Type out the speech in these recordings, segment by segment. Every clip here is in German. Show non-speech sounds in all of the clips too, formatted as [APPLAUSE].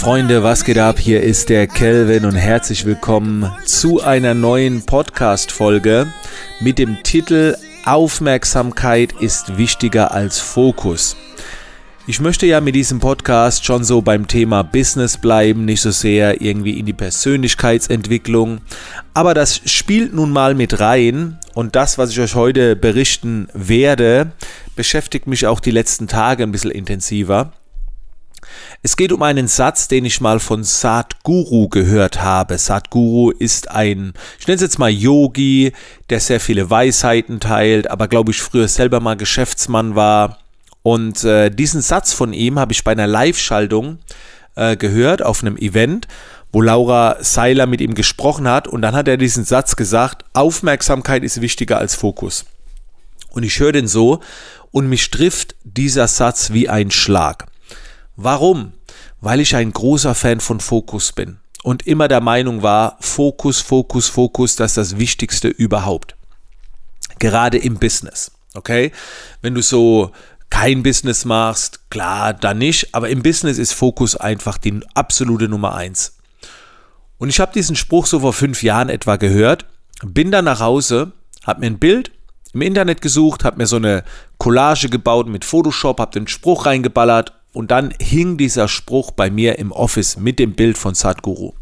Freunde, was geht ab? Hier ist der Kelvin und herzlich willkommen zu einer neuen Podcast-Folge mit dem Titel Aufmerksamkeit ist wichtiger als Fokus. Ich möchte ja mit diesem Podcast schon so beim Thema Business bleiben, nicht so sehr irgendwie in die Persönlichkeitsentwicklung. Aber das spielt nun mal mit rein und das, was ich euch heute berichten werde, beschäftigt mich auch die letzten Tage ein bisschen intensiver. Es geht um einen Satz, den ich mal von Sadhguru gehört habe. Sadhguru ist ein, ich nenne es jetzt mal Yogi, der sehr viele Weisheiten teilt, aber glaube ich früher selber mal Geschäftsmann war. Und äh, diesen Satz von ihm habe ich bei einer Live-Schaltung äh, gehört auf einem Event, wo Laura Seiler mit ihm gesprochen hat. Und dann hat er diesen Satz gesagt, Aufmerksamkeit ist wichtiger als Fokus. Und ich höre den so und mich trifft dieser Satz wie ein Schlag. Warum? Weil ich ein großer Fan von Fokus bin und immer der Meinung war, Fokus, Fokus, Fokus, das ist das Wichtigste überhaupt. Gerade im Business. Okay? Wenn du so kein Business machst, klar, dann nicht, aber im Business ist Fokus einfach die absolute Nummer eins. Und ich habe diesen Spruch so vor fünf Jahren etwa gehört, bin dann nach Hause, habe mir ein Bild im Internet gesucht, habe mir so eine Collage gebaut mit Photoshop, habe den Spruch reingeballert und dann hing dieser Spruch bei mir im Office mit dem Bild von Sadhguru.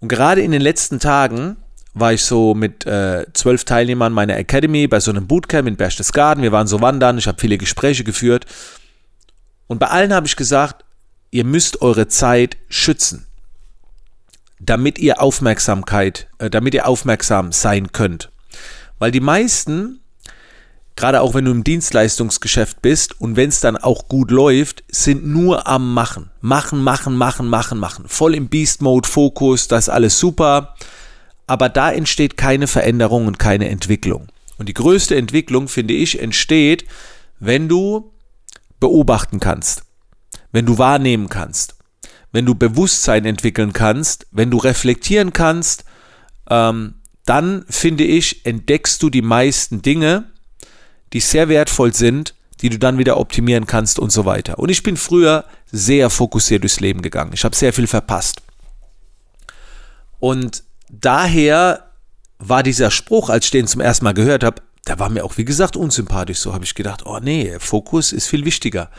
Und gerade in den letzten Tagen war ich so mit äh, zwölf Teilnehmern meiner Academy bei so einem Bootcamp in Berchtesgaden. Wir waren so wandern, ich habe viele Gespräche geführt. Und bei allen habe ich gesagt, ihr müsst eure Zeit schützen, damit ihr Aufmerksamkeit, äh, damit ihr aufmerksam sein könnt. Weil die meisten gerade auch wenn du im Dienstleistungsgeschäft bist und wenn es dann auch gut läuft, sind nur am Machen. Machen, machen, machen, machen, machen. Voll im Beast-Mode, Fokus, das ist alles super. Aber da entsteht keine Veränderung und keine Entwicklung. Und die größte Entwicklung, finde ich, entsteht, wenn du beobachten kannst, wenn du wahrnehmen kannst, wenn du Bewusstsein entwickeln kannst, wenn du reflektieren kannst, ähm, dann finde ich, entdeckst du die meisten Dinge, die sehr wertvoll sind, die du dann wieder optimieren kannst und so weiter. Und ich bin früher sehr fokussiert durchs Leben gegangen. Ich habe sehr viel verpasst. Und daher war dieser Spruch, als ich den zum ersten Mal gehört habe, der war mir auch, wie gesagt, unsympathisch. So habe ich gedacht, oh nee, Fokus ist viel wichtiger.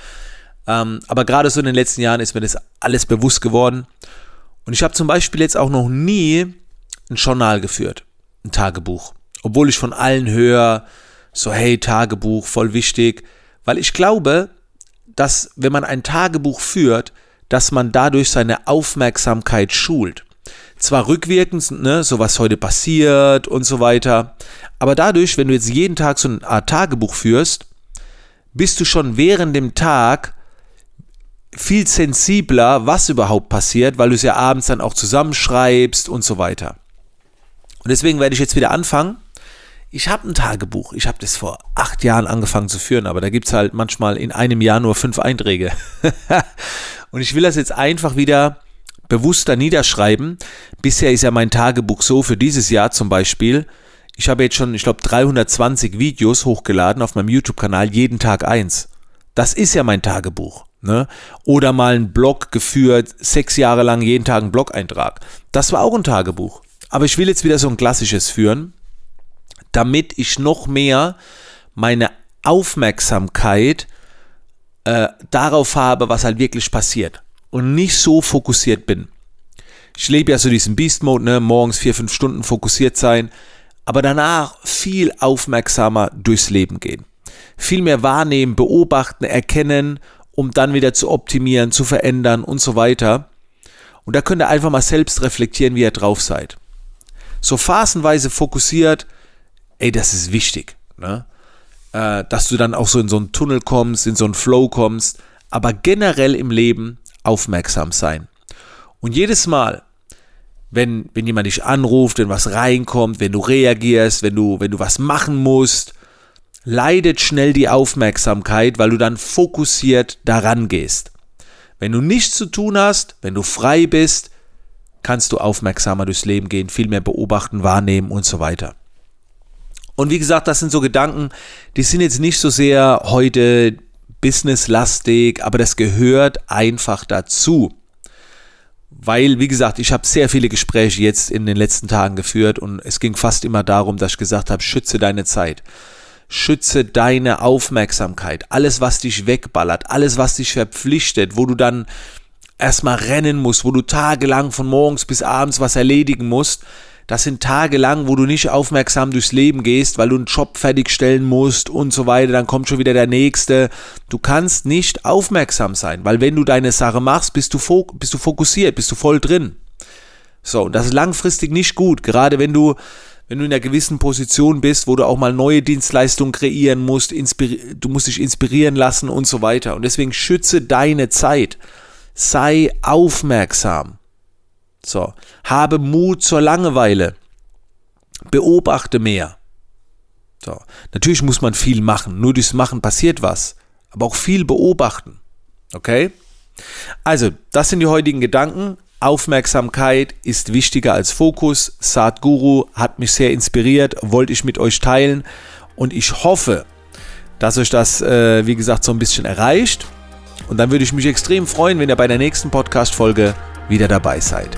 Ähm, aber gerade so in den letzten Jahren ist mir das alles bewusst geworden. Und ich habe zum Beispiel jetzt auch noch nie ein Journal geführt, ein Tagebuch. Obwohl ich von allen höre, so hey, Tagebuch, voll wichtig, weil ich glaube, dass wenn man ein Tagebuch führt, dass man dadurch seine Aufmerksamkeit schult. Zwar rückwirkend, ne, so was heute passiert und so weiter, aber dadurch, wenn du jetzt jeden Tag so eine Art Tagebuch führst, bist du schon während dem Tag viel sensibler, was überhaupt passiert, weil du es ja abends dann auch zusammenschreibst und so weiter. Und deswegen werde ich jetzt wieder anfangen, ich habe ein Tagebuch. Ich habe das vor acht Jahren angefangen zu führen, aber da gibt es halt manchmal in einem Jahr nur fünf Einträge. [LAUGHS] und ich will das jetzt einfach wieder bewusster niederschreiben. Bisher ist ja mein Tagebuch so für dieses Jahr zum Beispiel. Ich habe jetzt schon, ich glaube, 320 Videos hochgeladen auf meinem YouTube-Kanal, jeden Tag eins. Das ist ja mein Tagebuch. Ne? Oder mal einen Blog geführt, sechs Jahre lang jeden Tag einen Blog-Eintrag. Das war auch ein Tagebuch. Aber ich will jetzt wieder so ein klassisches führen damit ich noch mehr meine Aufmerksamkeit äh, darauf habe, was halt wirklich passiert und nicht so fokussiert bin. Ich lebe ja so diesen Beast Mode, ne? morgens vier, fünf Stunden fokussiert sein, aber danach viel aufmerksamer durchs Leben gehen. Viel mehr wahrnehmen, beobachten, erkennen, um dann wieder zu optimieren, zu verändern und so weiter. Und da könnt ihr einfach mal selbst reflektieren, wie ihr drauf seid. So phasenweise fokussiert, ey, das ist wichtig, ne? Äh, dass du dann auch so in so einen Tunnel kommst, in so einen Flow kommst, aber generell im Leben aufmerksam sein. Und jedes Mal, wenn, wenn jemand dich anruft, wenn was reinkommt, wenn du reagierst, wenn du, wenn du was machen musst, leidet schnell die Aufmerksamkeit, weil du dann fokussiert daran gehst. Wenn du nichts zu tun hast, wenn du frei bist, kannst du aufmerksamer durchs Leben gehen, viel mehr beobachten, wahrnehmen und so weiter. Und wie gesagt, das sind so Gedanken, die sind jetzt nicht so sehr heute businesslastig, aber das gehört einfach dazu. weil, wie gesagt, ich habe sehr viele Gespräche jetzt in den letzten Tagen geführt und es ging fast immer darum, dass ich gesagt habe, schütze deine Zeit. Schütze deine Aufmerksamkeit. Alles, was dich wegballert, alles, was dich verpflichtet, wo du dann erstmal rennen musst, wo du tagelang von morgens bis abends was erledigen musst, das sind Tage lang, wo du nicht aufmerksam durchs Leben gehst, weil du einen Job fertigstellen musst und so weiter. Dann kommt schon wieder der nächste. Du kannst nicht aufmerksam sein, weil wenn du deine Sache machst, bist du, bist du fokussiert, bist du voll drin. So, und das ist langfristig nicht gut. Gerade wenn du, wenn du in einer gewissen Position bist, wo du auch mal neue Dienstleistungen kreieren musst, du musst dich inspirieren lassen und so weiter. Und deswegen schütze deine Zeit. Sei aufmerksam. So, habe Mut zur Langeweile. Beobachte mehr. So, natürlich muss man viel machen. Nur durchs Machen passiert was. Aber auch viel beobachten. Okay? Also, das sind die heutigen Gedanken. Aufmerksamkeit ist wichtiger als Fokus. Sadhguru hat mich sehr inspiriert, wollte ich mit euch teilen. Und ich hoffe, dass euch das, äh, wie gesagt, so ein bisschen erreicht. Und dann würde ich mich extrem freuen, wenn ihr bei der nächsten Podcast-Folge wieder dabei seid.